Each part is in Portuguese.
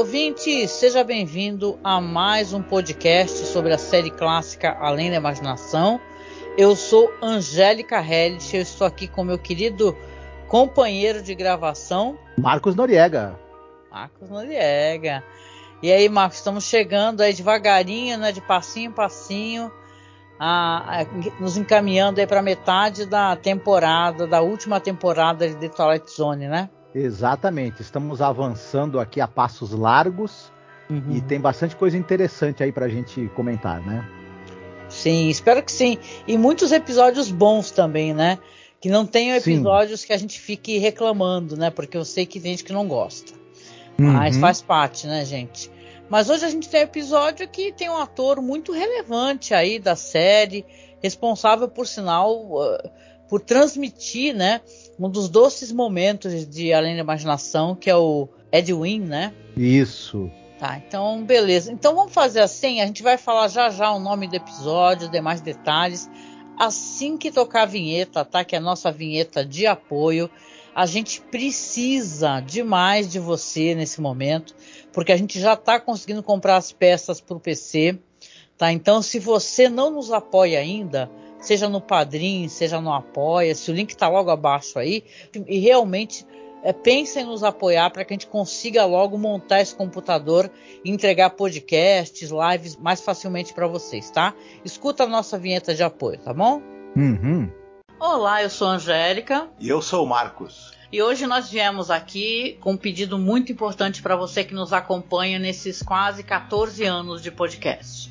Ouvinte! Seja bem-vindo a mais um podcast sobre a série clássica Além da Imaginação. Eu sou Angélica Hellich, eu estou aqui com meu querido companheiro de gravação, Marcos Noriega. Marcos Noriega. E aí, Marcos, estamos chegando aí devagarinho, né, de passinho em passinho, a, a, nos encaminhando aí para metade da temporada, da última temporada de The Twilight Zone, né? Exatamente, estamos avançando aqui a passos largos uhum. e tem bastante coisa interessante aí pra gente comentar, né? Sim, espero que sim. E muitos episódios bons também, né? Que não tenham episódios sim. que a gente fique reclamando, né? Porque eu sei que tem gente que não gosta. Uhum. Mas faz parte, né, gente? Mas hoje a gente tem um episódio que tem um ator muito relevante aí da série, responsável por sinal uh, por transmitir, né, um dos doces momentos de Além da Imaginação, que é o Edwin, né? Isso. Tá, então beleza. Então vamos fazer assim, a gente vai falar já já o nome do episódio, demais detalhes, assim que tocar a vinheta, tá? Que é a nossa vinheta de apoio. A gente precisa demais de você nesse momento, porque a gente já está conseguindo comprar as peças para o PC, tá? Então se você não nos apoia ainda, seja no Padrim, seja no Apoia-se, o link está logo abaixo aí, e realmente é, pensem em nos apoiar para que a gente consiga logo montar esse computador e entregar podcasts, lives mais facilmente para vocês, tá? Escuta a nossa vinheta de apoio, tá bom? Uhum. Olá, eu sou a Angélica. E eu sou o Marcos. E hoje nós viemos aqui com um pedido muito importante para você que nos acompanha nesses quase 14 anos de podcast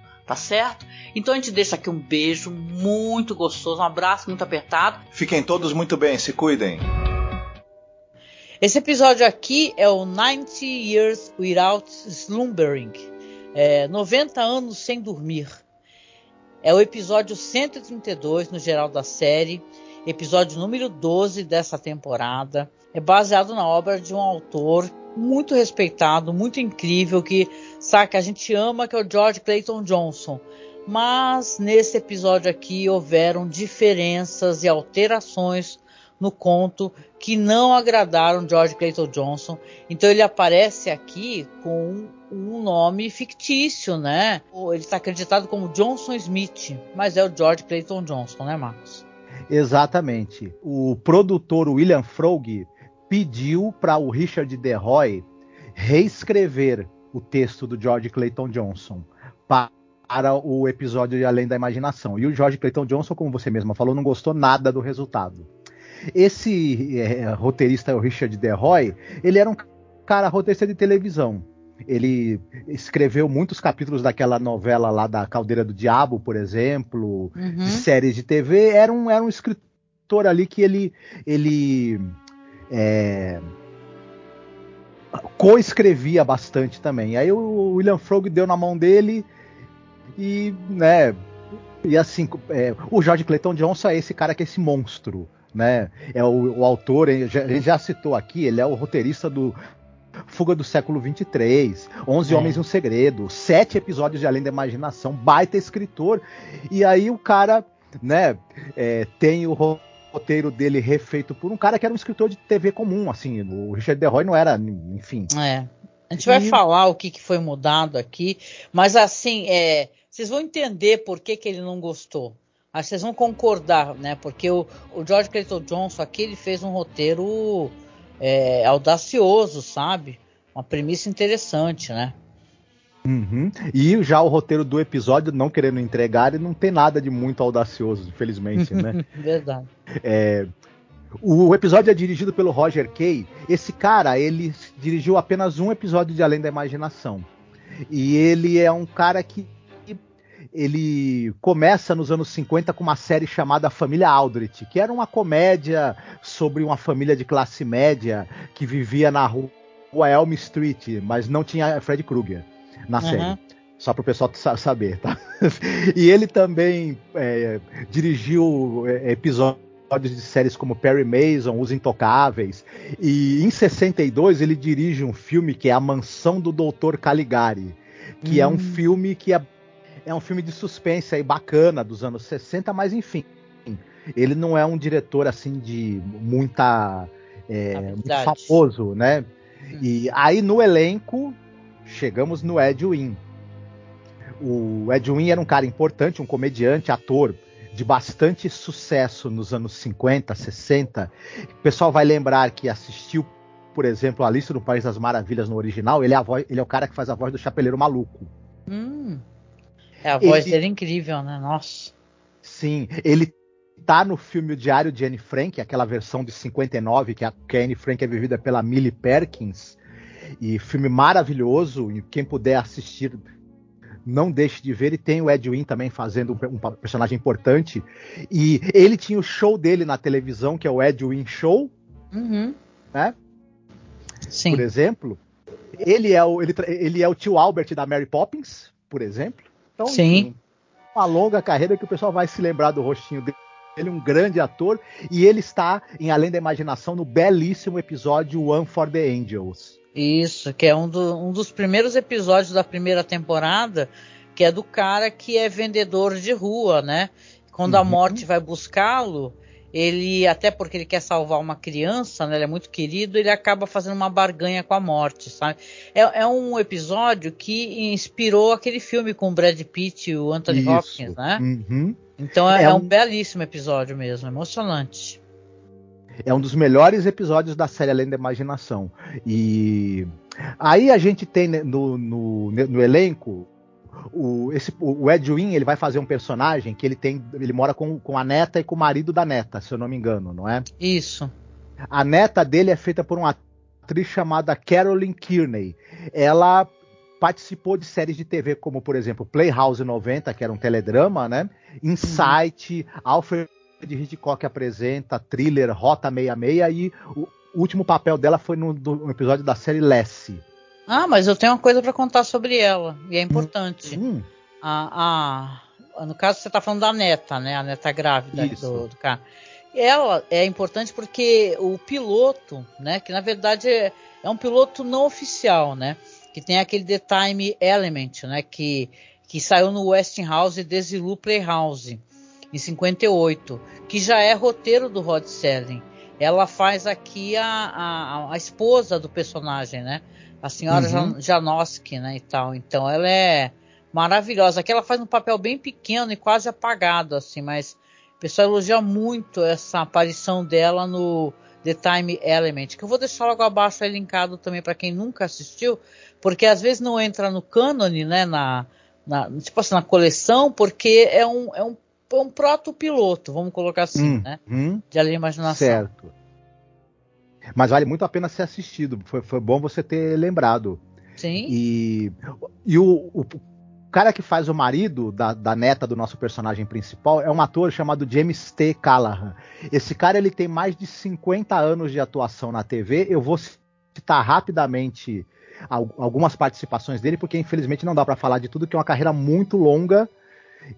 tá certo? Então a gente deixa aqui um beijo muito gostoso, um abraço muito apertado. Fiquem todos muito bem, se cuidem. Esse episódio aqui é o 90 Years Without Slumbering é, 90 anos sem dormir. É o episódio 132 no geral da série, episódio número 12 dessa temporada. É baseado na obra de um autor muito respeitado, muito incrível, que que a gente ama, que é o George Clayton Johnson. Mas nesse episódio aqui houveram diferenças e alterações no conto que não agradaram George Clayton Johnson. Então ele aparece aqui com um nome fictício, né? Ele está acreditado como Johnson Smith, mas é o George Clayton Johnson, né, Marcos? Exatamente. O produtor William Frog pediu para o Richard DeRoy reescrever o texto do George Clayton Johnson para o episódio de Além da Imaginação. E o George Clayton Johnson, como você mesma falou, não gostou nada do resultado. Esse é, roteirista, o Richard DeRoy, ele era um cara roteirista de televisão. Ele escreveu muitos capítulos daquela novela lá da Caldeira do Diabo, por exemplo, uhum. de séries de TV. Era um, era um escritor ali que ele, ele é, co-escrevia bastante também. Aí o William Frog deu na mão dele e, né, e assim, é, o George Clayton Johnson é esse cara que é esse monstro, né? É o, o autor, ele já, ele já, citou aqui, ele é o roteirista do Fuga do século 23, 11 é. Homens e um Segredo, sete episódios de Além da Imaginação, baita escritor. E aí o cara, né, é, tem o roteiro dele refeito por um cara que era um escritor de TV comum, assim, o Richard DeRoy não era, enfim. É. A gente vai falar o que, que foi mudado aqui, mas assim, é, vocês vão entender por que, que ele não gostou. Que vocês vão concordar, né? Porque o, o George Clayton Johnson aqui ele fez um roteiro é, audacioso, sabe? Uma premissa interessante, né? Uhum. E já o roteiro do episódio, não querendo entregar, ele não tem nada de muito audacioso, infelizmente, né? Verdade. É, o episódio é dirigido pelo Roger Kay. Esse cara, ele dirigiu apenas um episódio de Além da Imaginação. E ele é um cara que ele começa nos anos 50 com uma série chamada Família Aldrich, que era uma comédia sobre uma família de classe média que vivia na rua Elm Street, mas não tinha Fred Krueger na uhum. série. Só para o pessoal saber, tá? e ele também é, dirigiu é, episódios de séries como Perry Mason, Os Intocáveis. E em 62 ele dirige um filme que é A Mansão do Dr. Caligari, que hum. é um hum. filme que é é um filme de suspense aí bacana dos anos 60, mas enfim, ele não é um diretor assim de muita é, muito famoso, né? Hum. E aí no elenco chegamos no Ed Wynn. O Ed Wynn era um cara importante, um comediante, ator de bastante sucesso nos anos 50, 60. O pessoal vai lembrar que assistiu, por exemplo, a Lista do País das Maravilhas no original. Ele é, voz, ele é o cara que faz a voz do Chapeleiro Maluco. Hum. É, a voz ele, dele é incrível, né? Nossa. Sim, ele tá no filme O Diário de Anne Frank, aquela versão de 59, que a, que a Anne Frank é vivida pela Millie Perkins. E filme maravilhoso, e quem puder assistir, não deixe de ver. E tem o Ed Wynn também fazendo um, personagem importante. E ele tinha o show dele na televisão, que é o Ed Wynn Show. Uhum. Né? Sim. Por exemplo. Ele é, o, ele, ele é o tio Albert da Mary Poppins, por exemplo. Então, Sim. Uma longa carreira que o pessoal vai se lembrar do rostinho dele. Ele é um grande ator e ele está em Além da Imaginação no belíssimo episódio One for the Angels. Isso, que é um, do, um dos primeiros episódios da primeira temporada, que é do cara que é vendedor de rua, né? Quando uhum. a morte vai buscá-lo, ele, até porque ele quer salvar uma criança, né, ele é muito querido, ele acaba fazendo uma barganha com a morte, sabe? É, é um episódio que inspirou aquele filme com o Brad Pitt e o Anthony Isso. Hopkins, né? Uhum. Então é, é, é um... um belíssimo episódio mesmo, emocionante. É um dos melhores episódios da série Além da Imaginação. E aí a gente tem no, no, no elenco o, esse, o Edwin ele vai fazer um personagem que ele tem. Ele mora com, com a neta e com o marido da neta, se eu não me engano, não é? Isso. A neta dele é feita por uma atriz chamada Carolyn Kearney. Ela participou de séries de TV como, por exemplo, Playhouse 90, que era um teledrama, né? Insight, uhum. Alfred Hitchcock apresenta, Thriller, Rota 66 e o último papel dela foi no, no episódio da série Lassie. Ah, mas eu tenho uma coisa para contar sobre ela, e é importante. Hum. A, a, no caso, você está falando da neta, né? A neta grávida do, do, cara. Ela é importante porque o piloto, né? Que na verdade é, é um piloto não oficial, né? Que tem aquele The Time Element, né? Que, que saiu no Westinghouse e Desilu Playhouse em 58, que já é roteiro do Rod Serling. Ela faz aqui a, a, a esposa do personagem, né? a senhora uhum. Janoski, né, e tal. Então ela é maravilhosa. Aqui ela faz um papel bem pequeno e quase apagado, assim, mas o pessoal elogia muito essa aparição dela no The Time Element, que eu vou deixar logo abaixo aí linkado também para quem nunca assistiu, porque às vezes não entra no cânone, né, na, na, tipo assim, na coleção, porque é um, é um, é um proto-piloto, vamos colocar assim, hum, né? Hum, de Além Imaginação. certo. Mas vale muito a pena ser assistido. Foi, foi bom você ter lembrado. Sim. E, e o, o cara que faz o marido da, da, neta do nosso personagem principal é um ator chamado James T. Callahan. Esse cara ele tem mais de 50 anos de atuação na TV. Eu vou citar rapidamente algumas participações dele, porque infelizmente não dá para falar de tudo, que é uma carreira muito longa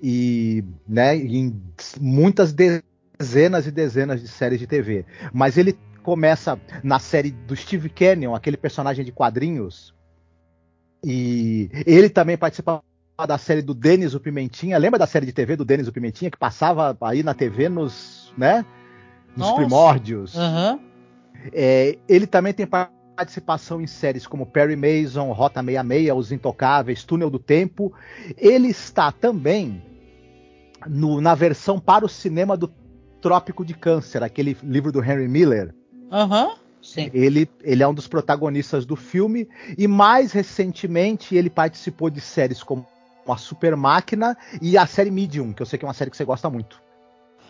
e né, em muitas dezenas e dezenas de séries de TV. Mas ele começa na série do Steve Canyon, aquele personagem de quadrinhos, e ele também participa da série do Denis o Pimentinha. Lembra da série de TV do Denis o Pimentinha que passava aí na TV nos, né, nos Nossa. primórdios? Aham. É, ele também tem participação em séries como Perry Mason, Rota 66, Os Intocáveis, Túnel do Tempo. Ele está também no- na versão para o cinema do Trópico de Câncer, aquele livro do Henry Miller. Aham. Sim. Ele, ele é um dos protagonistas do filme e mais recentemente ele participou de séries como a Super Máquina e a série Medium, que eu sei que é uma série que você gosta muito.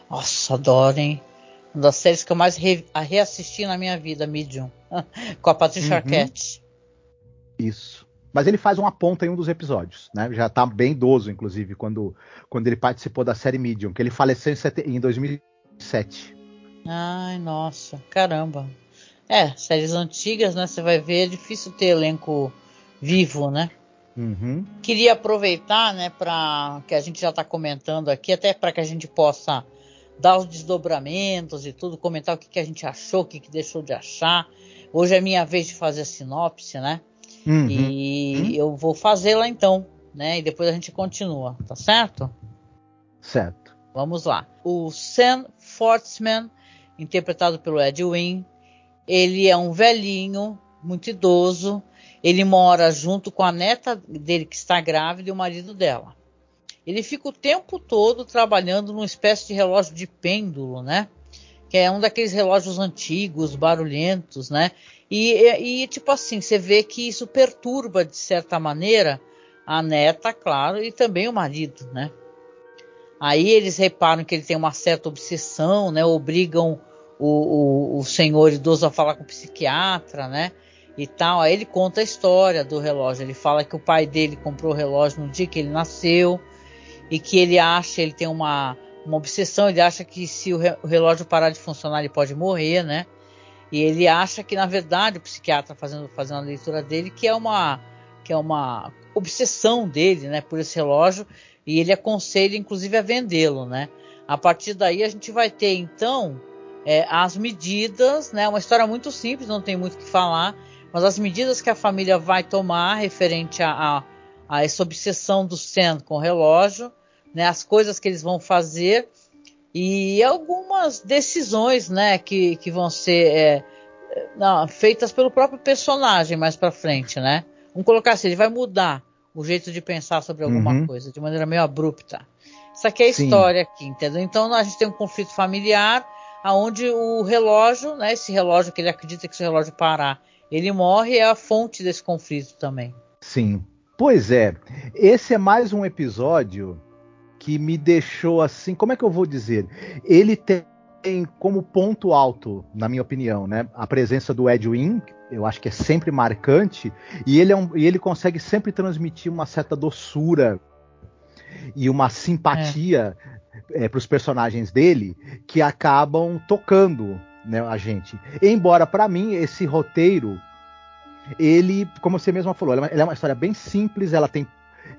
Nossa, adoro, hein? Uma das séries que eu mais re- reassisti na minha vida, Medium. Com a Patricia Uhum. Arquette. Isso. Mas ele faz uma ponta em um dos episódios, né? Já tá bem idoso, inclusive, quando, quando ele participou da série Medium, que ele faleceu em, em 2007. Ai, nossa, caramba. É, séries antigas, né? Você vai ver, é difícil ter elenco vivo, né? Uhum. Queria aproveitar, né, para que a gente já está comentando aqui, até para que a gente possa dar os desdobramentos e tudo, comentar o que, que a gente achou, o que, que deixou de achar. Hoje é minha vez de fazer a sinopse, né? Uhum. E eu vou fazê-la então, né? E depois a gente continua, tá certo? Certo. Vamos lá. O Sam Fortsman, interpretado pelo Ed Wynn, ele é um velhinho, muito idoso. Ele mora junto com a neta dele que está grávida e o marido dela. Ele fica o tempo todo trabalhando numa espécie de relógio de pêndulo, né? Que é um daqueles relógios antigos, barulhentos, né? E, e, tipo assim, você vê que isso perturba de certa maneira a neta, claro, e também o marido, né? Aí eles reparam que ele tem uma certa obsessão, né? Obrigam o, o, o senhor idoso a falar com o psiquiatra, né? E tal. Aí ele conta a história do relógio. Ele fala que o pai dele comprou o relógio no dia que ele nasceu e que ele acha, ele tem uma, uma obsessão, ele acha que se o, re, o relógio parar de funcionar, ele pode morrer, né? E ele acha que, na verdade, o psiquiatra fazendo, fazendo a leitura dele, que é uma, que é uma obsessão dele, né, por esse relógio, e ele aconselha, inclusive, a vendê-lo, né? A partir daí a gente vai ter, então, é, as medidas, né? Uma história muito simples, não tem muito o que falar, mas as medidas que a família vai tomar referente a, a, a essa obsessão do Sam com o relógio, né? As coisas que eles vão fazer e algumas decisões, né? Que, que vão ser é, não, feitas pelo próprio personagem mais para frente, né? Vamos colocar assim, ele vai mudar o jeito de pensar sobre alguma Uhum. coisa de maneira meio abrupta. Isso aqui é a Sim. história aqui, entendeu? Então a gente tem um conflito familiar aonde o relógio, né, esse relógio que ele acredita que se o relógio parar, ele morre, é a fonte desse conflito também. Sim. Pois é, esse é mais um episódio que me deixou assim, como é que eu vou dizer? Ele tem como ponto alto, na minha opinião, né, a presença do Ed Wynn, eu acho que é sempre marcante, e ele, é um, e ele consegue sempre transmitir uma certa doçura e uma simpatia para os personagens dele que acabam tocando né, a gente. Embora, para mim, esse roteiro ele, como você mesma falou, ela é uma- ela é uma história bem simples, ela tem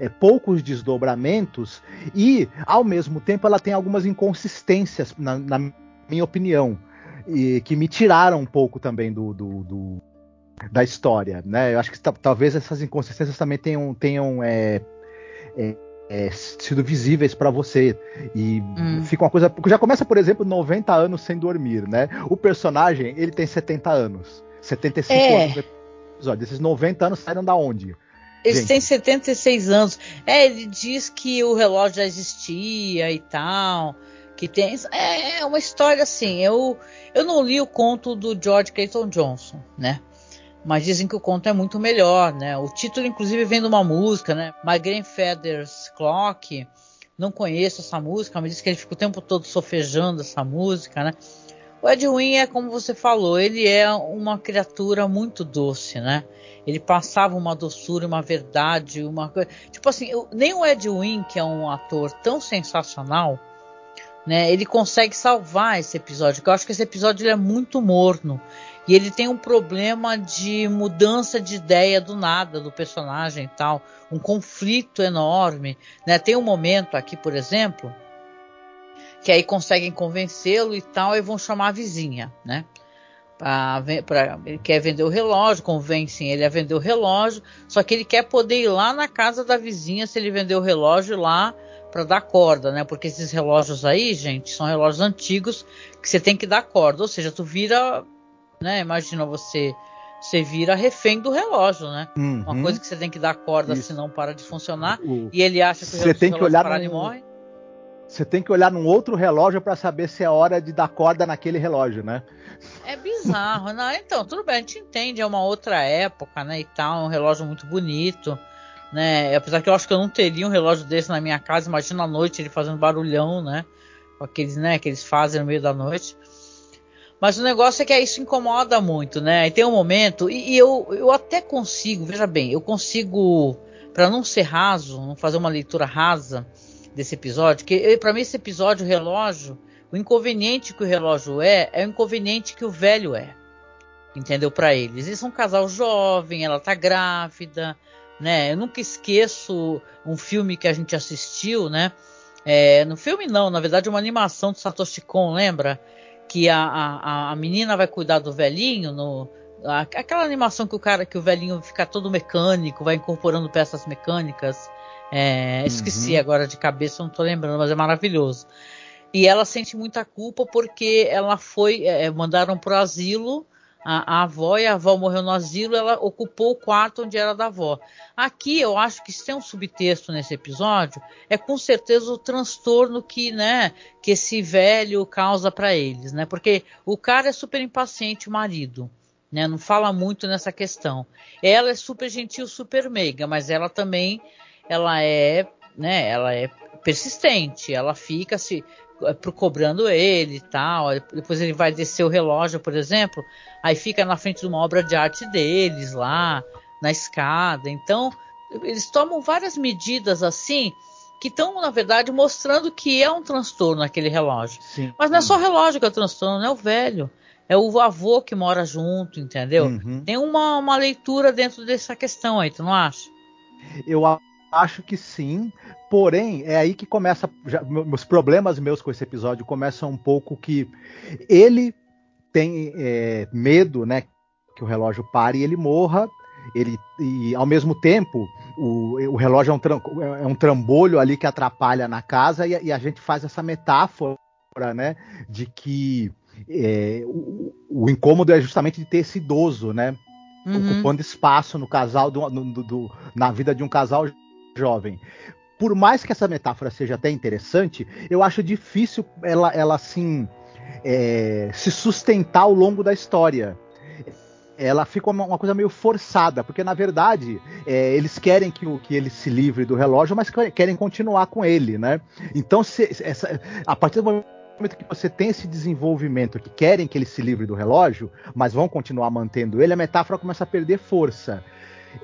é, poucos desdobramentos e, ao mesmo tempo, ela tem algumas inconsistências, na, na minha opinião, e que me tiraram um pouco também do, do- do- da história. Né? Eu acho que ta- talvez essas inconsistências também tenham, tenham é, é, é, sido visíveis para você. E Hum. fica uma coisa. Já começa, por exemplo, 90 anos sem dormir, né? O personagem, ele tem 70 anos. 75 É. anos no episódio. Esses 90 anos saíram da onde? Ele Gente. tem 76 anos. É, ele diz que o relógio já existia e tal. Que tem. É, é uma história assim. Eu, eu não li o conto do George Clayton Johnson, né? mas dizem que o conto é muito melhor, né? O título, inclusive, vem de uma música, né? My Grandfather's Clock. Não conheço essa música, mas diz que ele fica o tempo todo sofejando essa música, né? O Edwin é como você falou, ele é uma criatura muito doce, né? Ele passava uma doçura, uma verdade, uma coisa. Tipo assim, eu, nem o Edwin, que é um ator tão sensacional, né? Ele consegue salvar esse episódio. Eu acho que esse episódio é muito morno. E ele tem um problema de mudança de ideia do nada do personagem e tal, um conflito enorme, né? Tem um momento aqui, por exemplo, que aí conseguem convencê-lo e tal, e vão chamar a vizinha, né? Pra, pra, ele quer vender o relógio, convencem ele a vender o relógio, só que ele quer poder ir lá na casa da vizinha se ele vender o relógio lá para dar corda, né? Porque esses relógios aí, gente, são relógios antigos que você tem que dar corda, ou seja, tu vira né? Imagina você você vira refém do relógio, né? Uhum. Uma coisa que você tem que dar corda, Isso. senão para de funcionar. E ele acha que o você tem que olhar parar num... morre. Você tem que olhar num outro relógio para saber se é hora de dar corda naquele relógio, né? É bizarro, não? Então, tudo bem, a gente entende, é uma outra época, né? E tal, é um relógio muito bonito, né? Apesar que eu acho que eu não teria um relógio desse na minha casa, imagina à noite ele fazendo barulhão, né? Aqueles, né, que eles fazem no meio da noite. Mas o negócio é que isso incomoda muito, né? E tem um momento, e, e eu, eu até consigo, veja bem, eu consigo, para não ser raso, não fazer uma leitura rasa desse episódio, que para mim esse episódio, o relógio, o inconveniente que o relógio é, é o inconveniente que o velho é. Entendeu? Para eles. Eles são um casal jovem, ela tá grávida, né? Eu nunca esqueço um filme que a gente assistiu, né? É, no filme não, na verdade uma animação do Satoshi Kon, lembra? que a, a, a menina vai cuidar do velhinho no aquela animação que o cara que o velhinho fica todo mecânico, vai incorporando peças mecânicas. É, uhum. Esqueci agora de cabeça, não tô lembrando, mas é maravilhoso. E ela sente muita culpa porque ela foi é, mandaram pro asilo a, a, avó e a avó morreu no asilo, ela ocupou o quarto onde era da avó. Aqui eu acho que se tem um subtexto nesse episódio, é com certeza o transtorno que, né, que esse velho causa para eles, né? Porque o cara é super impaciente, o marido, né? Não fala muito nessa questão. Ela é super gentil, super meiga, mas ela também ela é, né, ela é persistente, ela fica se cobrando ele e tal. Depois ele vai descer o relógio, por exemplo, aí fica na frente de uma obra de arte deles lá, na escada. Então, eles tomam várias medidas assim que estão, na verdade, mostrando que é um transtorno aquele relógio. Sim. Mas não é só o relógio que é o transtorno, não é o velho. É o avô que mora junto, entendeu? Uhum. Tem uma, uma leitura dentro dessa questão aí, tu não acha? Eu acho que sim, porém é aí que começa já, meus problemas meus com esse episódio começam um pouco que ele tem é, medo, né, que o relógio pare e ele morra. Ele e ao mesmo tempo o, o relógio é um, tram, é um trambolho ali que atrapalha na casa e, e a gente faz essa metáfora, né, de que é, o, o, incômodo é justamente de ter esse idoso, né, uhum. ocupando espaço no casal do, do, do, na vida de um casal jovem. Por mais que essa metáfora seja até interessante, eu acho difícil ela, ela assim, é, se sustentar ao longo da história. Ela fica uma, uma coisa meio forçada, porque na verdade é, eles querem que, que ele se livre do relógio, mas querem continuar com ele, né? Então, se, essa, a partir do momento que você tem esse desenvolvimento que querem que ele se livre do relógio, mas vão continuar mantendo ele, a metáfora começa a perder força.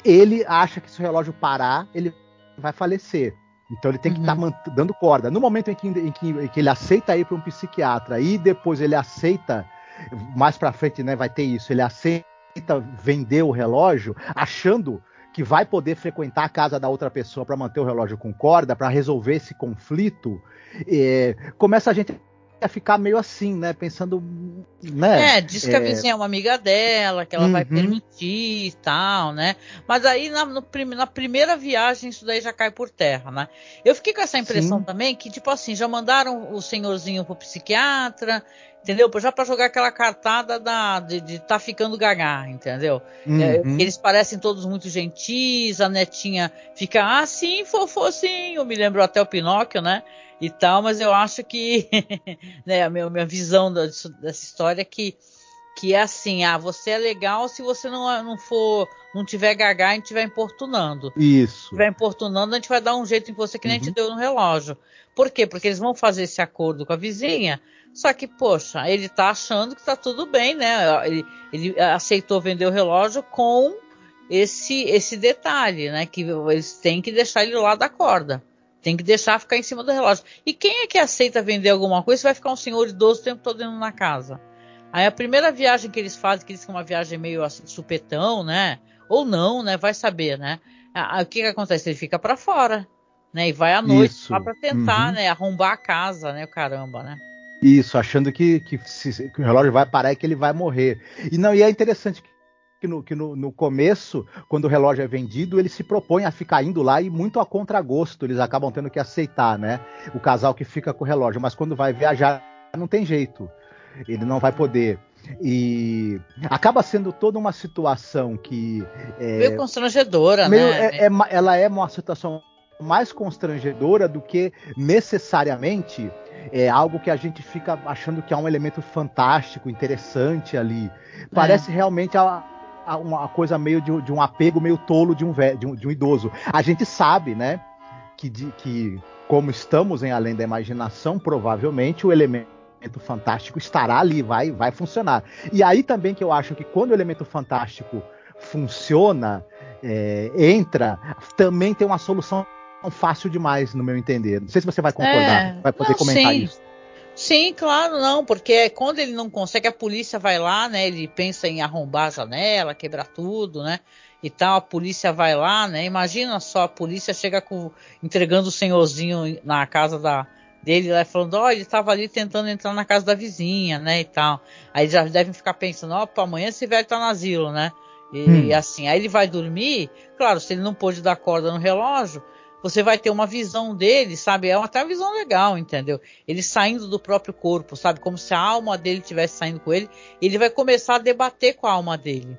Ele acha que se o relógio parar, ele vai falecer. Então ele tem que estar tá uhum. tá dando corda. No momento em que, em que, em que ele aceita ir para um psiquiatra e depois ele aceita, mais para frente né, vai ter isso, ele aceita vender o relógio, achando que vai poder frequentar a casa da outra pessoa para manter o relógio com corda, para resolver esse conflito, é, começa a gente a ficar meio assim, né? Pensando, né? É, diz que é... a vizinha é uma amiga dela, que ela uhum. vai permitir e tal, né? Mas aí na, no, na primeira viagem isso daí já cai por terra, né? Eu fiquei com essa impressão Sim. também que, tipo assim, já mandaram o senhorzinho pro psiquiatra, entendeu? Já para jogar aquela cartada da, de, de tá ficando gaga, entendeu? Uhum. É, eles parecem todos muito gentis, a netinha fica, ah, sim, fofozinho, me lembrou até o Pinóquio, né? e tal, mas eu acho que né, a minha, minha visão da, dessa história é que que é assim, ah, você é legal se você não, não for, não tiver gaga e estiver importunando. Isso. Se estiver importunando, a gente vai dar um jeito em você que nem uhum. a gente deu no relógio. Por quê? Porque eles vão fazer esse acordo com a vizinha, só que, poxa, ele tá achando que tá tudo bem, né? Ele, ele aceitou vender o relógio com esse esse detalhe, né? Que eles têm que deixar ele lá da corda. Tem que deixar ficar em cima do relógio. E quem é que aceita vender alguma coisa? Vai ficar um senhor idoso o tempo todo indo na casa. Aí a primeira viagem que eles fazem, que eles é uma viagem meio assim, supetão, né? Ou não, né? Vai saber, né? O que que acontece? Ele fica para fora, né? E vai à noite Isso. lá para tentar, uhum. né? Arrombar a casa, né? O caramba, né? Isso, achando que, que, se, que, o relógio vai parar e que ele vai morrer. E não, e é interessante que no, que no, no começo, quando o relógio é vendido, ele se propõe a ficar indo lá e muito a contragosto, eles acabam tendo que aceitar, né? O casal que fica com o relógio, mas quando vai viajar, não tem jeito. Ele não vai poder. E acaba sendo toda uma situação que. É, meio constrangedora, meio, né? É, é, ela é uma situação mais constrangedora do que necessariamente é algo que a gente fica achando que é um elemento fantástico, interessante ali. Parece é. realmente a, a, uma coisa meio de, de, um apego meio tolo de um, de um, de um idoso. A gente sabe, né, que, que como estamos em Além da Imaginação, provavelmente o elemento fantástico estará ali, vai, vai funcionar. E aí também que eu acho que quando o elemento fantástico funciona, é, entra, também tem uma solução fácil demais, no meu entender. Não sei se você vai concordar, é, vai poder não, comentar sim. isso. Sim, claro, não, porque quando ele não consegue, a polícia vai lá, né? Ele pensa em arrombar a janela, quebrar tudo, né? E tal, a polícia vai lá, né? Imagina só, a polícia chega com, entregando o senhorzinho na casa da, dele lá falando, ó, oh, ele estava ali tentando entrar na casa da vizinha, né? E tal. Aí já devem ficar pensando, ó, oh, amanhã esse velho tá no asilo, né? E, hum. e assim, aí ele vai dormir, claro, se ele não pôde dar corda no relógio, você vai ter uma visão dele, sabe? É até uma visão legal, entendeu? Ele saindo do próprio corpo, sabe? Como se a alma dele estivesse saindo com ele. Ele vai começar a debater com a alma dele.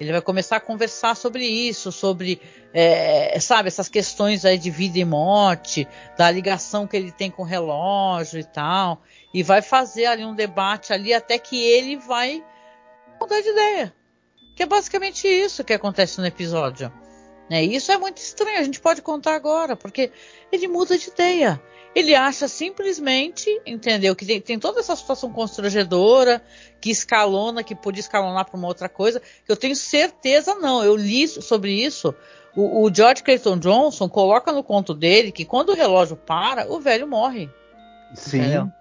Ele vai começar a conversar sobre isso, sobre, é, sabe, essas questões aí de vida e morte, da ligação que ele tem com o relógio e tal. E vai fazer ali um debate ali até que ele vai mudar de ideia. Que é basicamente isso que acontece no episódio. Né? Isso é muito estranho, a gente pode contar agora, porque ele muda de ideia. Ele acha simplesmente, entendeu, que tem, tem toda essa situação constrangedora, que escalona, que podia escalonar para uma outra coisa, que eu tenho certeza não. Eu li sobre isso. O, o George Clayton Johnson coloca no conto dele que quando o relógio para, o velho morre. Sim. Entendeu?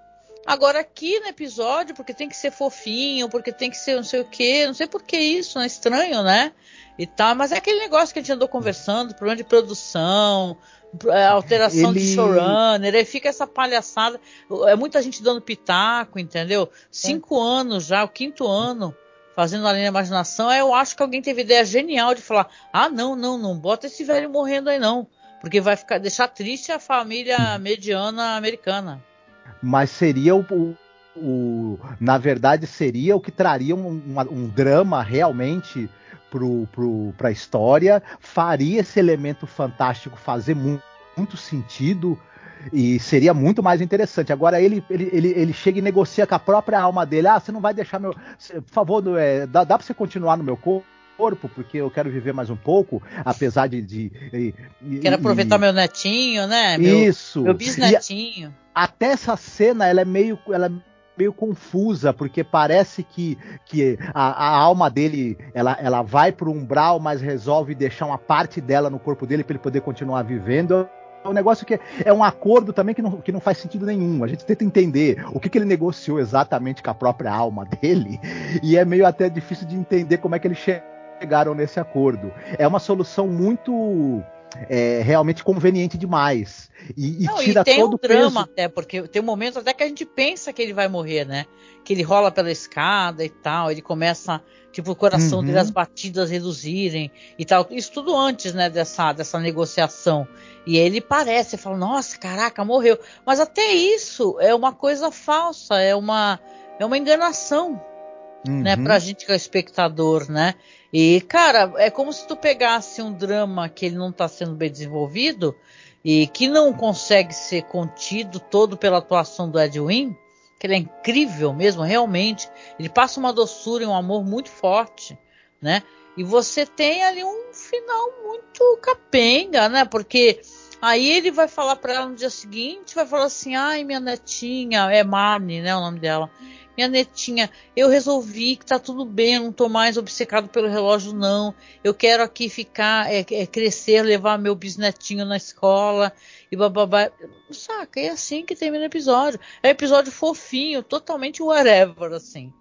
Agora aqui no episódio, porque tem que ser fofinho, porque tem que ser não sei o que, não sei por que isso, é estranho, né? E tal, mas é aquele negócio que a gente andou conversando, problema de produção, é, alteração Ele... de showrunner, aí fica essa palhaçada, é muita gente dando pitaco, entendeu? Cinco é. anos já, o quinto ano fazendo a linha da imaginação, eu acho que alguém teve ideia genial de falar, ah não, não, não bota esse velho morrendo aí não, porque vai ficar deixar triste a família mediana americana mas seria o, o, o, na verdade seria o que traria um, um, um drama realmente para a história, faria esse elemento fantástico fazer mu muito sentido e seria muito mais interessante. Agora ele, ele, ele, ele, chega e negocia com a própria alma dele. Ah, você não vai deixar meu. Por favor, é, dá, dá para você continuar no meu corpo? corpo, porque eu quero viver mais um pouco, apesar de. de, de quero aproveitar e, meu netinho, né? Meu, isso. Meu bisnetinho. Até essa cena, ela é meio. Ela é meio confusa, porque parece que, que a, a alma dele ela, ela vai para o umbral, mas resolve deixar uma parte dela no corpo dele para ele poder continuar vivendo. É um negócio que é um acordo também que não, que não faz sentido nenhum. A gente tenta entender o que, que ele negociou exatamente com a própria alma dele, e é meio até difícil de entender como é que ele chega chegaram nesse acordo. É uma solução muito é, realmente conveniente demais. E, e Não, tira e tem todo um drama peso. até, porque tem um momento até que a gente pensa que ele vai morrer, né? Que ele rola pela escada e tal, ele começa, tipo, o coração uhum. dele, as batidas reduzirem e tal. Isso tudo antes, né, dessa, dessa negociação. E ele parece, fala, nossa, caraca, morreu. Mas até isso é uma coisa falsa, é uma, é uma enganação. Uhum. Né, pra gente que é espectador, né? E, cara, é como se tu pegasse um drama que ele não está sendo bem desenvolvido e que não consegue ser contido todo pela atuação do Edwin, que ele é incrível mesmo, realmente. Ele passa uma doçura e um amor muito forte, né? E você tem ali um final muito capenga, né? Porque aí ele vai falar para ela no dia seguinte, vai falar assim: "Ai, minha netinha, é Marne, né, o nome dela minha netinha, eu resolvi que tá tudo bem, eu não tô mais obcecado pelo relógio, não. Eu quero aqui ficar, é, é crescer, levar meu bisnetinho na escola e bababá. Saca, é assim que termina o episódio. É um episódio fofinho, totalmente whatever, assim.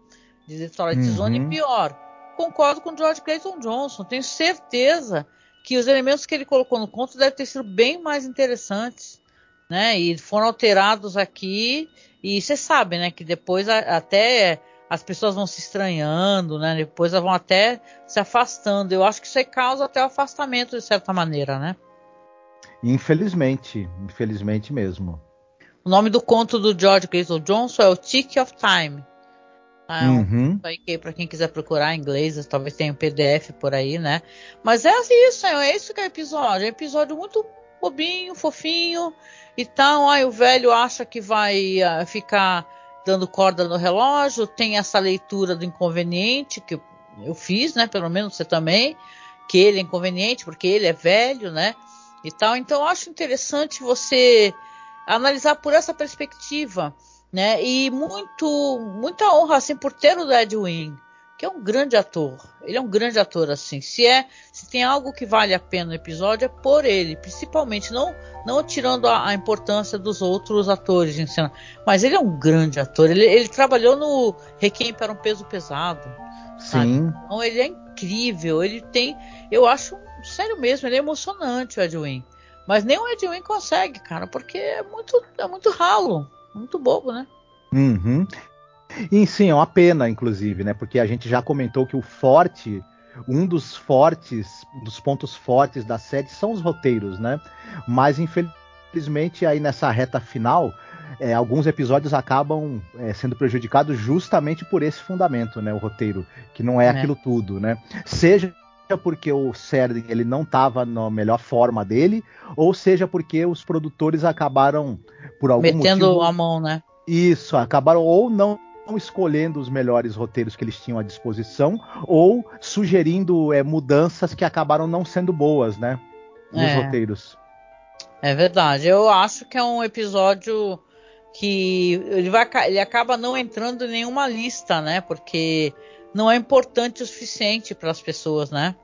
De Twilight uhum. Zone pior. Concordo com George Clayton Johnson, tenho certeza que os elementos que ele colocou no conto devem ter sido bem mais interessantes, né? E foram alterados aqui e você sabe, né, que depois a, até as pessoas vão se estranhando, né? Depois vão até se afastando. Eu acho que isso aí causa até o afastamento de certa maneira, né? Infelizmente, infelizmente mesmo. O nome do conto do George Clayton Johnson é o Tick of Time. É um, aí para quem quiser procurar em inglês, talvez tenha um PDF por aí, né? Mas é isso, é isso que é o episódio. É um episódio muito bobinho, fofinho e tal. Aí o velho acha que vai uh, ficar dando corda no relógio, tem essa leitura do inconveniente que eu fiz, né? Pelo menos você também, que ele é inconveniente porque ele é velho, né? E tal. Então eu acho interessante você analisar por essa perspectiva, né? E muito, muita honra assim por ter o Edwin que é um grande ator. Ele é um grande ator, assim. Se é, se tem algo que vale a pena no episódio é por ele, principalmente não, não tirando a, a importância dos outros atores em cena. Mas ele é um grande ator. Ele, ele trabalhou no Requiem para um peso pesado. Sabe? Sim. Então ele é incrível. Ele tem, eu acho, sério mesmo, ele é emocionante o Edwin. Mas nem o Edwin consegue, cara, porque é muito, é muito ralo, muito bobo, né? Uhum. E sim, é uma pena, inclusive, né? Porque a gente já comentou que o forte, um dos fortes, dos pontos fortes da série são os roteiros, né? Mas infelizmente aí nessa reta final, é, alguns episódios acabam é, sendo prejudicados justamente por esse fundamento, né? O roteiro, que não é, é. aquilo tudo, né? Seja porque o Serling ele não estava na melhor forma dele, ou seja porque os produtores acabaram por algum metendo motivo, a mão, né? Isso, acabaram ou não escolhendo os melhores roteiros que eles tinham à disposição ou sugerindo é, mudanças que acabaram não sendo boas, né? Nos é. roteiros. É verdade. Eu acho que é um episódio que ele, vai, ele acaba não entrando em nenhuma lista, né? Porque não é importante o suficiente para as pessoas, né?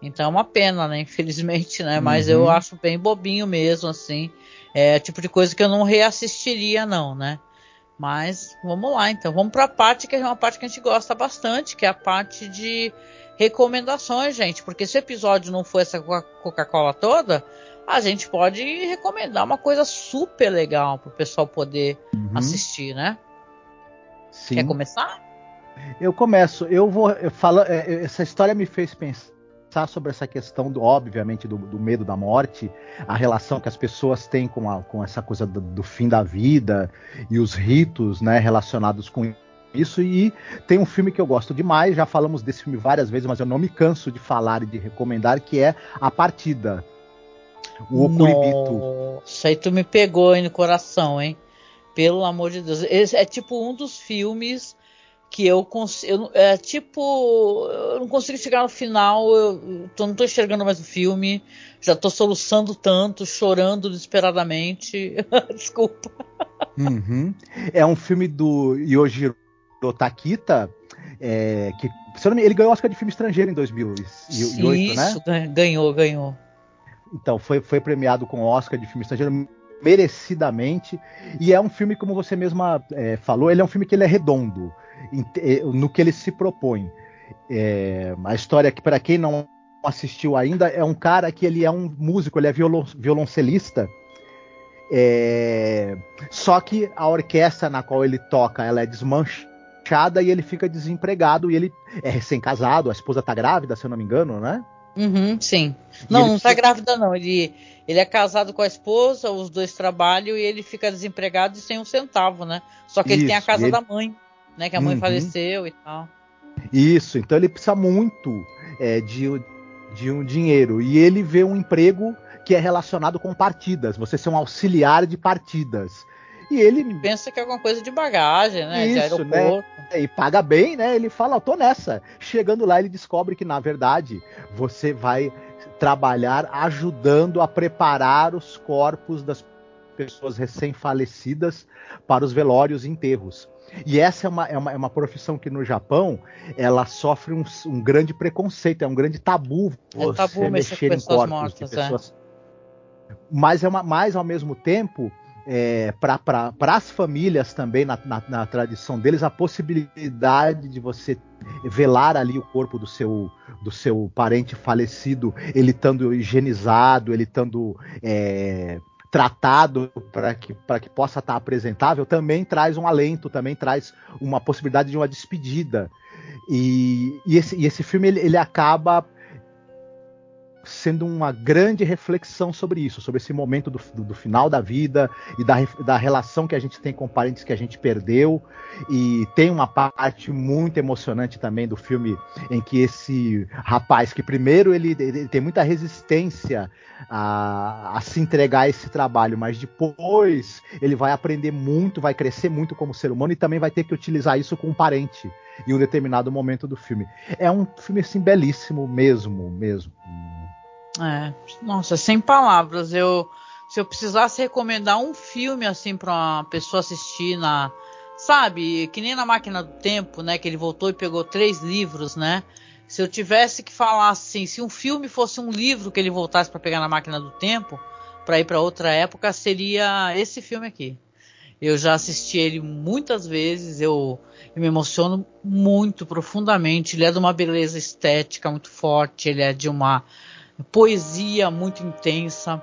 Então é uma pena, né? Infelizmente, né? Mas uhum. eu acho bem bobinho mesmo, assim. É tipo de coisa que eu não reassistiria, não, né? Mas vamos lá, então. Vamos para a parte que é uma parte que a gente gosta bastante, que é a parte de recomendações, gente. Porque se o episódio não for essa Coca-Cola toda, a gente pode recomendar uma coisa super legal para o pessoal poder uhum. assistir, né? Sim. Quer começar? Eu começo. Eu vou falar. É, essa história me fez pensar sobre essa questão, do, obviamente, do, do, medo da morte, a relação que as pessoas têm com, a, com essa coisa do, do, fim da vida e os ritos né, relacionados com isso. E tem um filme que eu gosto demais, já falamos desse filme várias vezes, mas eu não me canso de falar e de recomendar, que é A Partida. O Okuribito. Nossa, aí tu me pegou aí no coração, hein? Pelo amor de Deus. Esse é tipo um dos filmes que eu consigo. É tipo. Eu não consigo chegar no final, eu tô, não tô enxergando mais o filme, já tô soluçando tanto, chorando desesperadamente. Desculpa. Uhum. É um filme do Yojiro Takita, é, que ele ganhou Oscar de filme estrangeiro em 2008, Isso, né? ganhou, ganhou. Então, foi, foi premiado com Oscar de filme estrangeiro merecidamente. E é um filme, como você mesma é, falou, ele é um filme que ele é redondo. Eh, no que ele se propõe. É, a história que, para quem não assistiu ainda, é um cara que ele é um músico, ele é violon, violoncelista. É, só que a orquestra na qual ele toca, ela é desmanchada e ele fica desempregado e ele é recém-casado, a esposa tá grávida, se eu não me engano, né? Uhum, sim. E não, não tá grávida não. Ele, ele é casado com a esposa, os dois trabalham e ele fica desempregado e sem um centavo, né? Só que Isso, ele tem a casa ele... da mãe né? Que a mãe uhum. faleceu e tal. Isso, então ele precisa muito é, de, de um dinheiro. E ele vê um emprego que é relacionado com partidas, você ser um auxiliar de partidas. E ele pensa que é alguma coisa de bagagem, né? Isso, de aeroporto. Né? E paga bem, né? Ele fala, eu tô nessa. Chegando lá, ele descobre que, na verdade, você vai trabalhar ajudando a preparar os corpos das pessoas recém-falecidas para os velórios e enterros. E essa é uma, é uma, é uma profissão que no Japão ela sofre um, um grande preconceito, é um grande tabu é você tabu mexer em corpos mortas, de é. pessoas. É. Mas é uma, mais ao mesmo tempo é, para as famílias também, na, na, na, tradição deles, a possibilidade de você velar ali o corpo do seu, do seu parente falecido, ele estando higienizado, ele estando é, tratado para que, que possa estar apresentável, também traz um alento, também traz uma possibilidade de uma despedida. E, e, esse, e esse filme ele, ele acaba sendo uma grande reflexão sobre isso, sobre esse momento do, do, do, final da vida e da, da relação que a gente tem com parentes que a gente perdeu. E tem uma parte muito emocionante também do filme em que esse rapaz, que primeiro ele, ele tem muita resistência a, a, se entregar a esse trabalho, mas depois ele vai aprender muito, vai crescer muito como ser humano e também vai ter que utilizar isso com um parente em um determinado momento do filme. É um filme assim belíssimo mesmo, mesmo. É, nossa, sem palavras. Eu, se eu precisasse recomendar um filme assim para uma pessoa assistir na, sabe, que nem na máquina do tempo, né, que ele voltou e pegou três livros, né? Se eu tivesse que falar assim, se um filme fosse um livro que ele voltasse para pegar na máquina do tempo, para ir para outra época, seria esse filme aqui. Eu já assisti ele muitas vezes, eu, eu, me emociono muito profundamente. Ele é de uma beleza estética muito forte, ele é de uma poesia muito intensa.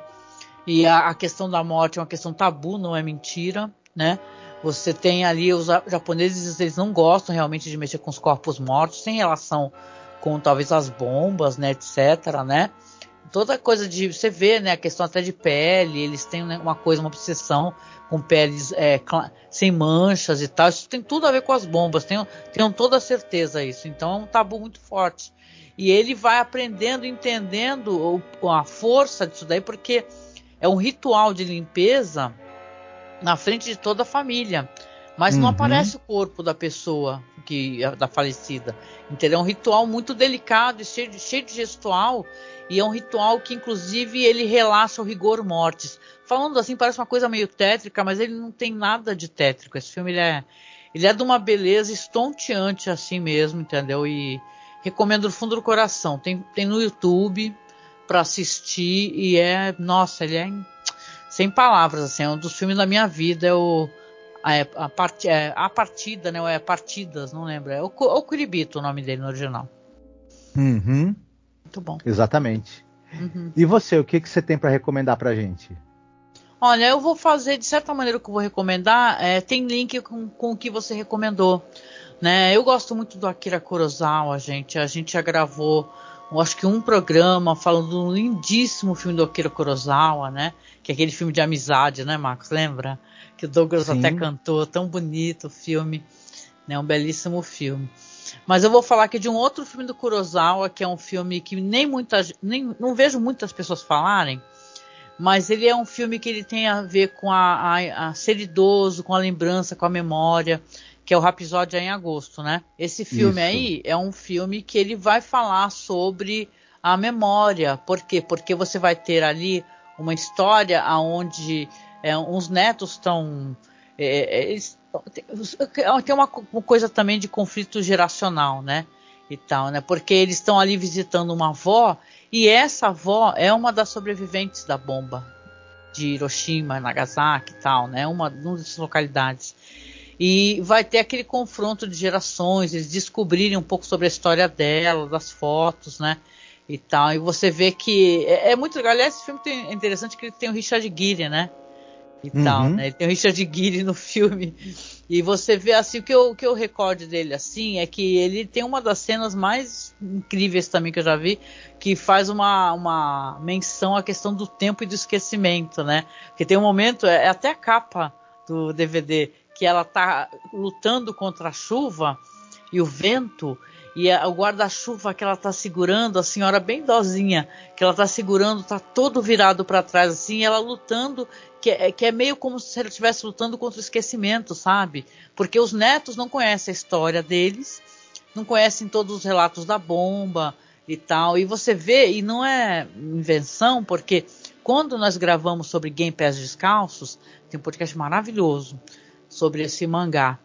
E a, a, questão da morte é uma questão tabu, não é mentira, né? Você tem ali os japoneses, eles não gostam realmente de mexer com os corpos mortos, sem relação com talvez as bombas, né, etc, né? Toda coisa de você vê, né, a questão até de pele, eles têm né, uma coisa, uma obsessão com peles é, sem manchas e tal. Isso tem tudo a ver com as bombas, tenham, tenham toda a certeza isso. Então é um tabu muito forte. E ele vai aprendendo, entendendo a força disso daí, porque é um ritual de limpeza na frente de toda a família. Mas uhum. não aparece o corpo da pessoa que da falecida. Entendeu? É um ritual muito delicado e cheio de, cheio de gestual. E é um ritual que, inclusive, ele relaxa o rigor mortis. Falando assim, parece uma coisa meio tétrica, mas ele não tem nada de tétrico. Esse filme ele é, ele é de uma beleza estonteante assim mesmo, entendeu? E Recomendo do fundo do coração. Tem, tem no YouTube para assistir e é, nossa, ele é sem palavras, assim, é um dos filmes da minha vida. É o a, a, part, é, a partida, né? Ou é partidas, não lembro. É o, o Curibito o nome dele no original. Uhum. Muito bom. Exatamente. Uhum. E você, o que, que você tem para recomendar pra gente? Olha, eu vou fazer de certa maneira o que eu vou recomendar. É, tem link com, com o que você recomendou. Né? Eu gosto muito do Akira Kurosawa, gente. A gente já gravou, acho que um programa falando do lindíssimo filme do Akira Kurosawa, né? Que é aquele filme de amizade, né, Marcos? Lembra? Que o Douglas Sim. até cantou, tão bonito o filme, né? Um belíssimo filme. Mas eu vou falar aqui de um outro filme do Kurosawa, que é um filme que nem muitas, nem não vejo muitas pessoas falarem, mas ele é um filme que ele tem a ver com a, a, a ser idoso, com a lembrança, com a memória que é o Rapisódia em agosto, né? Esse filme Isso. aí é um filme que ele vai falar sobre a memória. Por quê? Porque você vai ter ali uma história onde é, uns netos estão. É, é tem uma, coisa também de conflito geracional, né? E tal, né? Porque eles estão ali visitando uma avó e essa avó é uma das sobreviventes da bomba de Hiroshima, Nagasaki e tal, né? Uma, uma dessas localidades. E vai ter aquele confronto de gerações, eles descobrirem um pouco sobre a história dela, das fotos, né? E tal. E você vê que é, é muito legal. Aliás, esse filme tem, é interessante que ele tem o Richard Gere, né? E uhum. tal, né? Ele tem o Richard Gere no filme. E você vê assim, o que eu, o que eu recordo dele assim é que ele tem uma das cenas mais incríveis também que eu já vi, que faz uma, uma menção à questão do tempo e do esquecimento, né? Que tem um momento, é, é até a capa do DVD, que ela está lutando contra a chuva e o vento e a, o guarda-chuva que ela tá segurando, a senhora bem dozinha, que ela tá segurando, tá todo virado para trás assim, ela lutando, que é, que é meio como se ela estivesse lutando contra o esquecimento, sabe? Porque os netos não conhecem a história deles, não conhecem todos os relatos da bomba e tal, e você vê, e não é invenção, porque quando nós gravamos sobre Game Pés Descalços, tem um podcast maravilhoso sobre esse mangá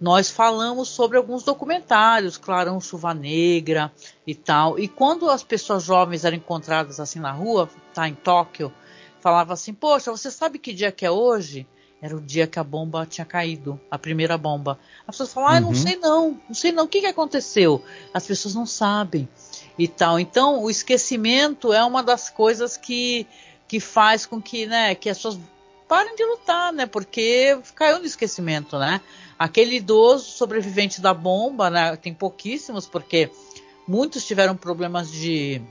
nós falamos sobre alguns documentários, Clarão Chuva Negra e tal. E quando as pessoas jovens eram encontradas assim na rua, tá em Tóquio, falava assim: "Poxa, você sabe que dia que é hoje?" Era o dia que a bomba tinha caído, a primeira bomba. As pessoas falam: "Ah, não uhum. sei não, não sei não, o que, que aconteceu?" As pessoas não sabem e tal. Então, o esquecimento é uma das coisas que que faz com que, né, que as pessoas parem de lutar, né? Porque caiu no esquecimento, né? Aquele idoso sobrevivente da bomba, né, tem pouquíssimos, porque muitos tiveram problemas de,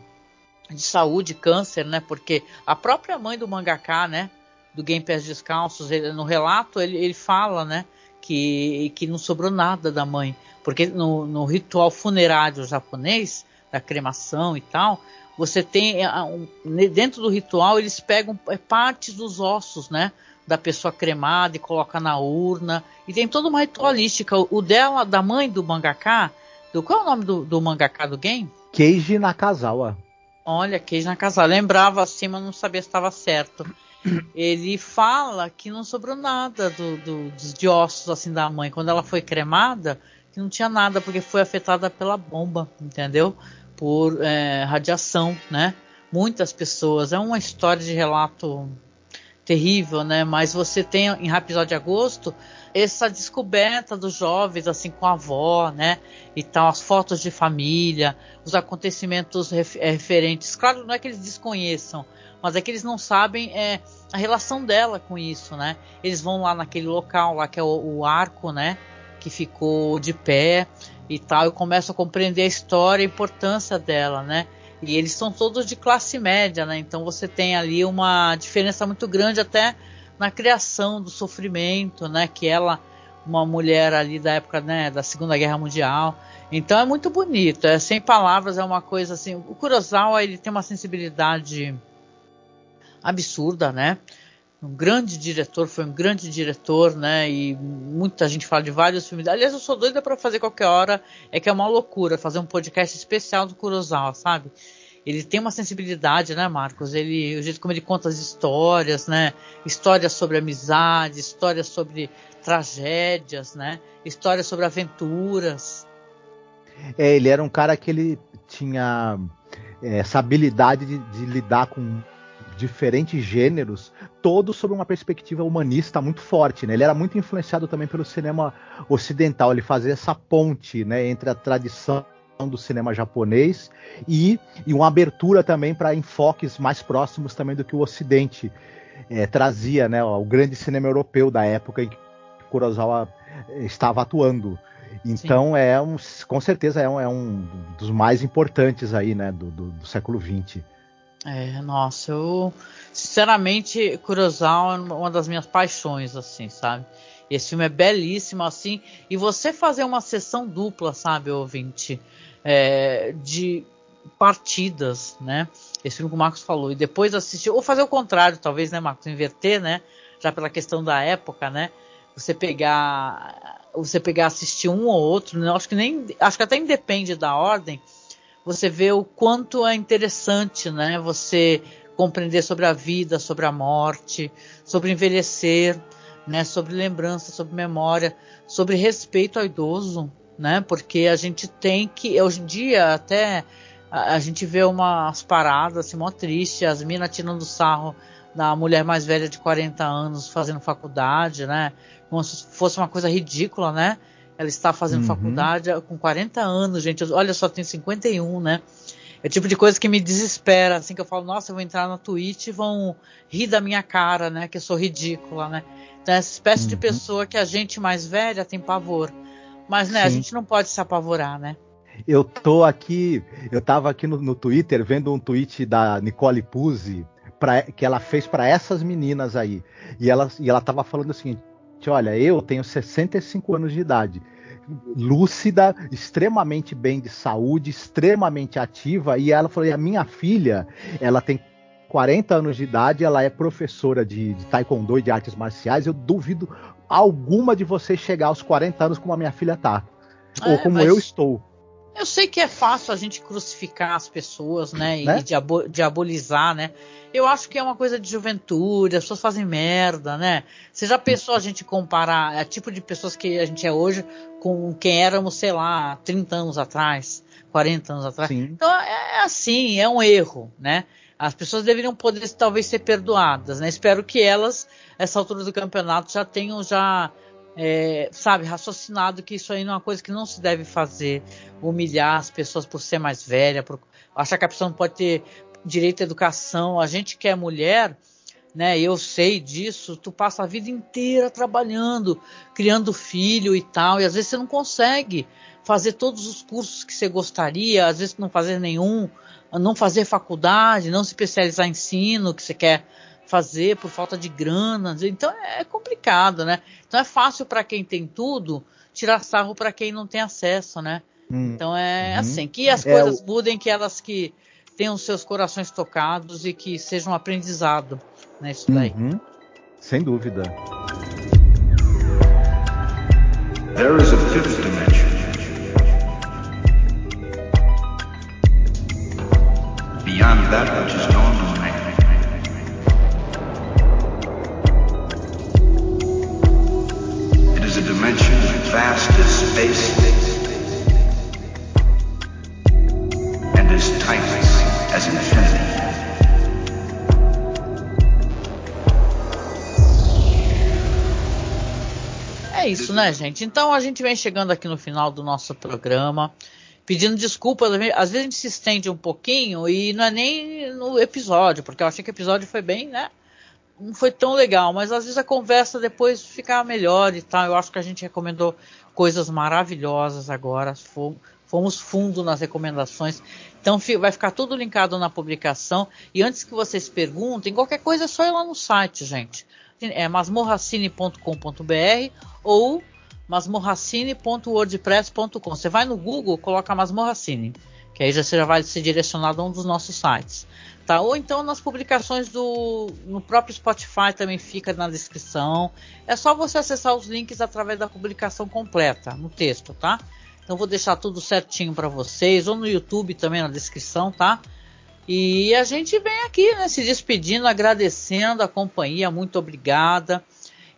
de saúde, câncer, né? Porque a própria mãe do mangaká, né? Do Game Pés Descalços, ele, no relato ele, ele fala, né? Que, que não sobrou nada da mãe. Porque no, no ritual funerário japonês, da cremação e tal, você tem dentro do ritual eles pegam é, partes dos ossos, né? Da pessoa cremada e coloca na urna. E tem toda uma ritualística. O dela, da mãe do mangaká, do, qual é o nome do, do mangaká do game? Keiji Nakazawa. Olha, Keiji Nakazawa. Lembrava assim, mas não sabia se estava certo. Ele fala que não sobrou nada do, do, dos de ossos assim da mãe. Quando ela foi cremada, que não tinha nada, porque foi afetada pela bomba, entendeu? Por é, radiação, né? Muitas pessoas. É uma história de relato terrível, né? Mas você tem em Rapisódio de Agosto essa descoberta dos jovens, assim, com a avó, né? E tal, as fotos de família, os acontecimentos eh, referentes. Claro, não é que eles desconheçam, mas é que eles não sabem é, a relação dela com isso, né? Eles vão lá naquele local lá que é o, o arco, né? Que ficou de pé e tal, e começam a compreender a história e a importância dela, né? E eles são todos de classe média, né? Então você tem ali uma diferença muito grande até na criação do sofrimento, né? Que ela, uma mulher ali da época né, da Segunda Guerra Mundial. Então é muito bonito, é sem palavras, é uma coisa assim. O Kurosawa ele tem uma sensibilidade absurda, né? Um grande diretor, foi um grande diretor, né? E muita gente fala de vários filmes. Aliás, eu sou doida para fazer qualquer hora, é que é uma loucura fazer um podcast especial do Kurosawa, sabe? Ele tem uma sensibilidade, né, Marcos? Ele, o jeito como ele conta as histórias, né? Histórias sobre amizade, histórias sobre tragédias, né? Histórias sobre aventuras. É, ele era um cara que ele tinha é, essa habilidade de, de lidar com diferentes gêneros, todos sob uma perspectiva humanista muito forte. Né? Ele era muito influenciado também pelo cinema ocidental. Ele fazia essa ponte né, entre a tradição do cinema japonês e, e uma abertura também para enfoques mais próximos também do que o Ocidente é, trazia, né, o grande cinema europeu da época em que Kurosawa eh, estava atuando. Então Sim. é um, com certeza é um, é um, dos mais importantes aí, né, do, do, do século XX. É, nossa, eu sinceramente Kurosawa é uma das minhas paixões, assim, sabe? Esse filme é belíssimo, assim, e você fazer uma sessão dupla, sabe, ouvinte, é, de partidas, né? Esse filme que o Marcos falou, e depois assistir, ou fazer o contrário, talvez, né, Marcos, inverter, né? Já pela questão da época, né? Você pegar, você pegar assistir um ou outro, né? acho que nem, acho que até independe da ordem você vê o quanto é interessante, né? Você compreender sobre a vida, sobre a morte, sobre envelhecer, né? Sobre lembrança, sobre memória, sobre respeito ao idoso, né? Porque a gente tem que, hoje em dia, até a, gente vê umas paradas assim, mó triste, as minas tirando sarro da mulher mais velha de 40 anos fazendo faculdade, né? Como se fosse uma coisa ridícula, né? Ela está fazendo uhum. faculdade com 40 anos, gente. Olha só, tem 51, né? É o tipo de coisa que me desespera, assim, que eu falo, nossa, eu vou entrar na Twitch e vão rir da minha cara, né? Que eu sou ridícula, né? Então, essa espécie uhum. de pessoa que a gente mais velha tem pavor. Mas, né, Sim. a gente não pode se apavorar, né? Eu tô aqui, eu tava aqui no, no Twitter vendo um tweet da Nicole Puzzi pra, que ela fez para essas meninas aí. E ela, e ela tava falando o seguinte: olha, eu tenho 65 anos de idade. lúcida, extremamente bem de saúde, extremamente ativa. E ela falou: e a minha filha, ela tem 40 anos de idade, ela é professora de, de taekwondo e de artes marciais. Eu duvido alguma de vocês chegar aos 40 anos como a minha filha tá. É, ou como eu estou. Eu sei que é fácil a gente crucificar as pessoas, né? E né? diabolizar, né? Eu acho que é uma coisa de juventude, as pessoas fazem merda, né? Você já pensou a gente comparar o é tipo de pessoas que a gente é hoje com quem éramos, sei lá, 30 anos atrás, 40 anos atrás? Sim. Então é, é assim, é um erro, né? As pessoas deveriam poder talvez ser perdoadas, né? Espero que elas, essa altura do campeonato, já tenham já é, sabe, raciocinado que isso aí não é uma coisa que não se deve fazer, humilhar as pessoas por ser mais velha, por achar que a pessoa não pode ter direito à educação. A gente que é mulher, né, eu sei disso, tu passa a vida inteira trabalhando, criando filho e tal, e às vezes você não consegue fazer todos os cursos que você gostaria, às vezes não fazer nenhum, não fazer faculdade, não se especializar em ensino que você quer fazer por falta de grana. Então é complicado, né? Então é fácil para quem tem tudo tirar sarro para quem não tem acesso, né? Hum. Então é uhum. assim, que as é, coisas mudem, que elas que tenham seus corações tocados e que sejam um aprendizado, né? Isso daí. Uhum. Sem dúvida. There is a fifth dimension. Beyond that which is known and as as infinity. É isso, né, gente? Então a gente vem chegando aqui no final do nosso programa, pedindo desculpas. Às vezes a gente se estende um pouquinho e não é nem no episódio, porque eu achei que o episódio foi bem, né? Não foi tão legal, mas às vezes a conversa depois fica melhor e tal. Eu acho que a gente recomendou coisas maravilhosas agora. Fomos fundo nas recomendações. Então vai ficar tudo linkado na publicação. E antes que vocês perguntem, qualquer coisa é só ir lá no site, gente. É masmorracine.com.br ou masmorracine.wordpress.com. Você vai no Google, coloca Masmorracine, que aí você já vai ser direcionado a um dos nossos sites. Tá? Ou então nas publicações do no próprio Spotify também fica na descrição. É só você acessar os links através da publicação completa no texto, tá? Então vou deixar tudo certinho para vocês, ou no YouTube também na descrição, tá? E a gente vem aqui, né, se despedindo, agradecendo a companhia, muito obrigada.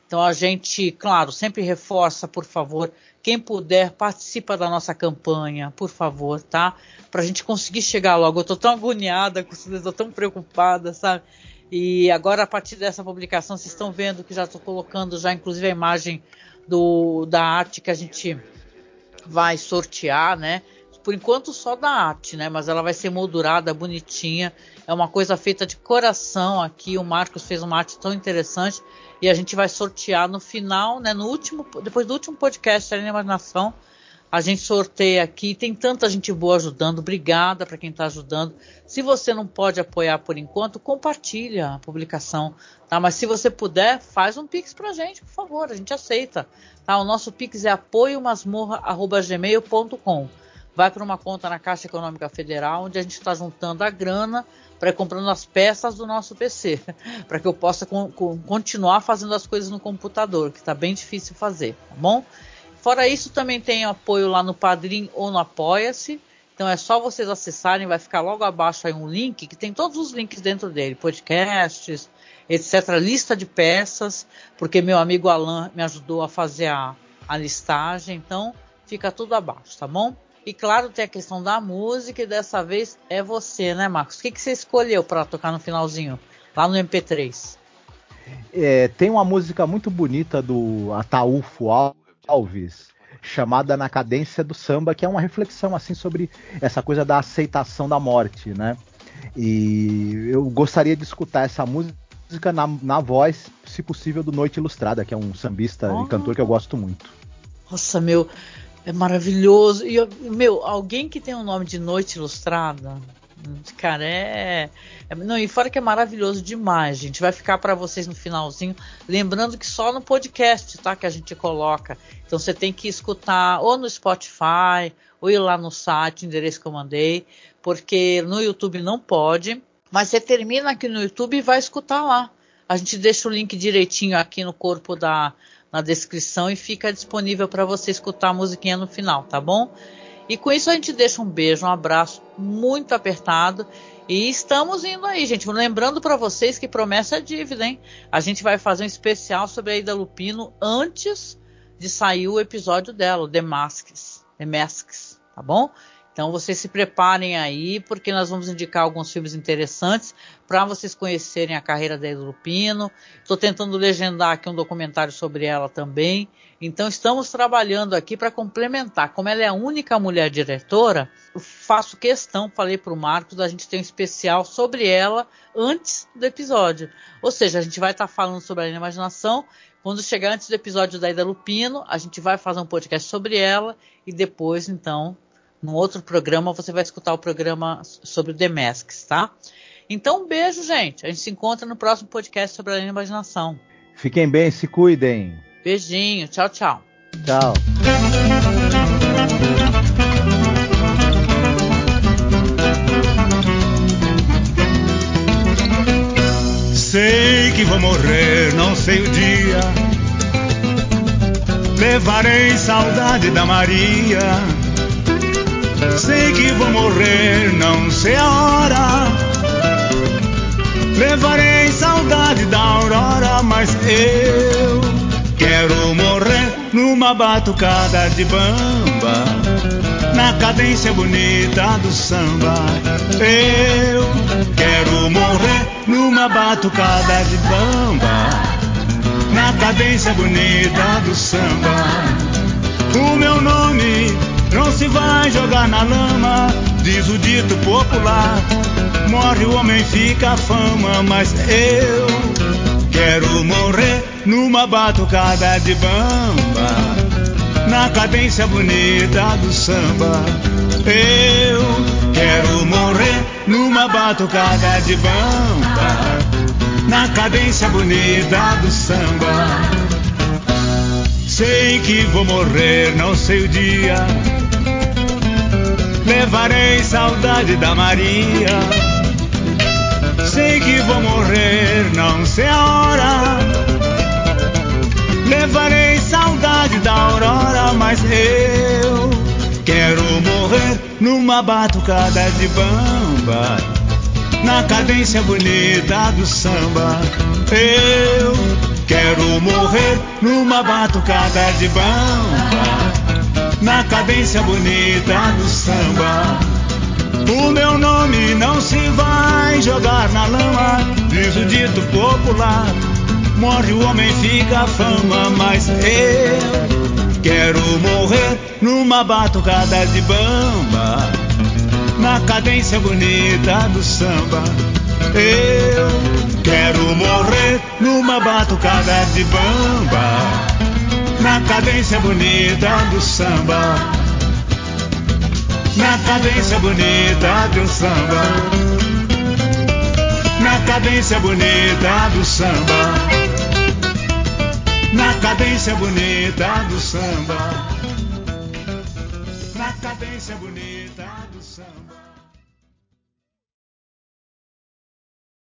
Então a gente, claro, sempre reforça, por favor, quem puder, participa da nossa campanha, por favor, tá? Pra gente conseguir chegar logo. Eu tô tão agoniada, eu tô tão preocupada, sabe? E agora, a partir dessa publicação, vocês estão vendo que já estou colocando já, inclusive, a imagem do, da arte que a gente vai sortear, né? Por enquanto só da arte, né? Mas ela vai ser moldurada, bonitinha. É uma coisa feita de coração aqui. O Marcos fez uma arte tão interessante e a gente vai sortear no final, né? No último, depois do último podcast na Imaginação, a gente sorteia aqui. Tem tanta gente boa ajudando. Obrigada para quem está ajudando. Se você não pode apoiar por enquanto, compartilha a publicação, tá? Mas se você puder, faz um pix para a gente, por favor. A gente aceita, tá? O nosso pix é apoiomasmorra@gmail.com. Vai para uma conta na Caixa Econômica Federal, onde a gente está juntando a grana para ir comprando as peças do nosso PC, para que eu possa con continuar fazendo as coisas no computador, que está bem difícil fazer, tá bom? Fora isso, também tem apoio lá no Padrim ou no Apoia-se. Então é só vocês acessarem, vai ficar logo abaixo aí um link que tem todos os links dentro dele, podcasts, etc, lista de peças, porque meu amigo Alan me ajudou a fazer a, a listagem, então fica tudo abaixo, tá bom? E claro, tem a questão da música, e dessa vez é você, né, Marcos? O que, que você escolheu para tocar no finalzinho, lá no MP3? É, tem uma música muito bonita do Ataúfo Alves, chamada Na Cadência do Samba, que é uma reflexão assim sobre essa coisa da aceitação da morte, né? E eu gostaria de escutar essa música na, na voz, se possível, do Noite Ilustrada, que é um sambista oh. e cantor que eu gosto muito. Nossa, meu, é maravilhoso. E, meu, alguém que tem o um nome de Noite Ilustrada, cara, é. É, não, e fora que é maravilhoso demais, gente. Vai ficar para vocês no finalzinho. Lembrando que só no podcast, tá? Que a gente coloca. Então você tem que escutar ou no Spotify, ou ir lá no site, endereço que eu mandei, porque no YouTube não pode. Mas você termina aqui no YouTube e vai escutar lá. A gente deixa o link direitinho aqui no corpo da na descrição e fica disponível para você escutar a musiquinha no final, tá bom? E com isso a gente deixa um beijo, um abraço muito apertado e estamos indo aí, gente. Lembrando para vocês que promessa é dívida, hein? A gente vai fazer um especial sobre a Ida Lupino antes de sair o episódio dela, The Masks, The Masks, tá bom? Então vocês se preparem aí, porque nós vamos indicar alguns filmes interessantes para vocês conhecerem a carreira da Ida Lupino. Estou tentando legendar aqui um documentário sobre ela também. Então estamos trabalhando aqui para complementar. Como ela é a única mulher diretora, faço questão, falei para o Marcos, da gente ter um especial sobre ela antes do episódio. Ou seja, a gente vai estar tá falando sobre a imaginação. Quando chegar antes do episódio da Ida Lupino, a gente vai fazer um podcast sobre ela e depois, então, num outro programa, você vai escutar o programa sobre o The Masks, tá? Então, um beijo, gente. A gente se encontra no próximo podcast sobre a imaginação. Fiquem bem, se cuidem. Beijinho, tchau, tchau. Tchau. Sei que vou morrer, não sei o dia. Levarei saudade da Maria Sei que vou morrer, não sei a hora. Levarei saudade da aurora, mas eu quero morrer numa batucada de bamba, na cadência bonita do samba. Eu quero morrer numa batucada de bamba, na cadência bonita do samba. O meu nome não se vai jogar na lama, diz o dito popular. Morre o homem, fica a fama, mas eu quero morrer numa batucada de bamba, na cadência bonita do samba. Eu quero morrer numa batucada de bamba, na cadência bonita do samba. Sei que vou morrer, não sei o dia levarei saudade da Maria. Sei que vou morrer, não sei a hora. Levarei saudade da aurora, mas eu quero morrer numa batucada de bamba, na cadência bonita do samba. Eu quero morrer numa batucada de bamba na cadência bonita do samba. O meu nome não se vai jogar na lama, diz o dito popular. Morre o homem, fica a fama, mas eu quero morrer numa batucada de bamba, na cadência bonita do samba. Eu quero morrer numa batucada de bamba na cadência bonita do samba. Na cadência bonita do samba. Na cadência bonita do samba. Na cadência bonita do samba. Na cadência bonita do samba.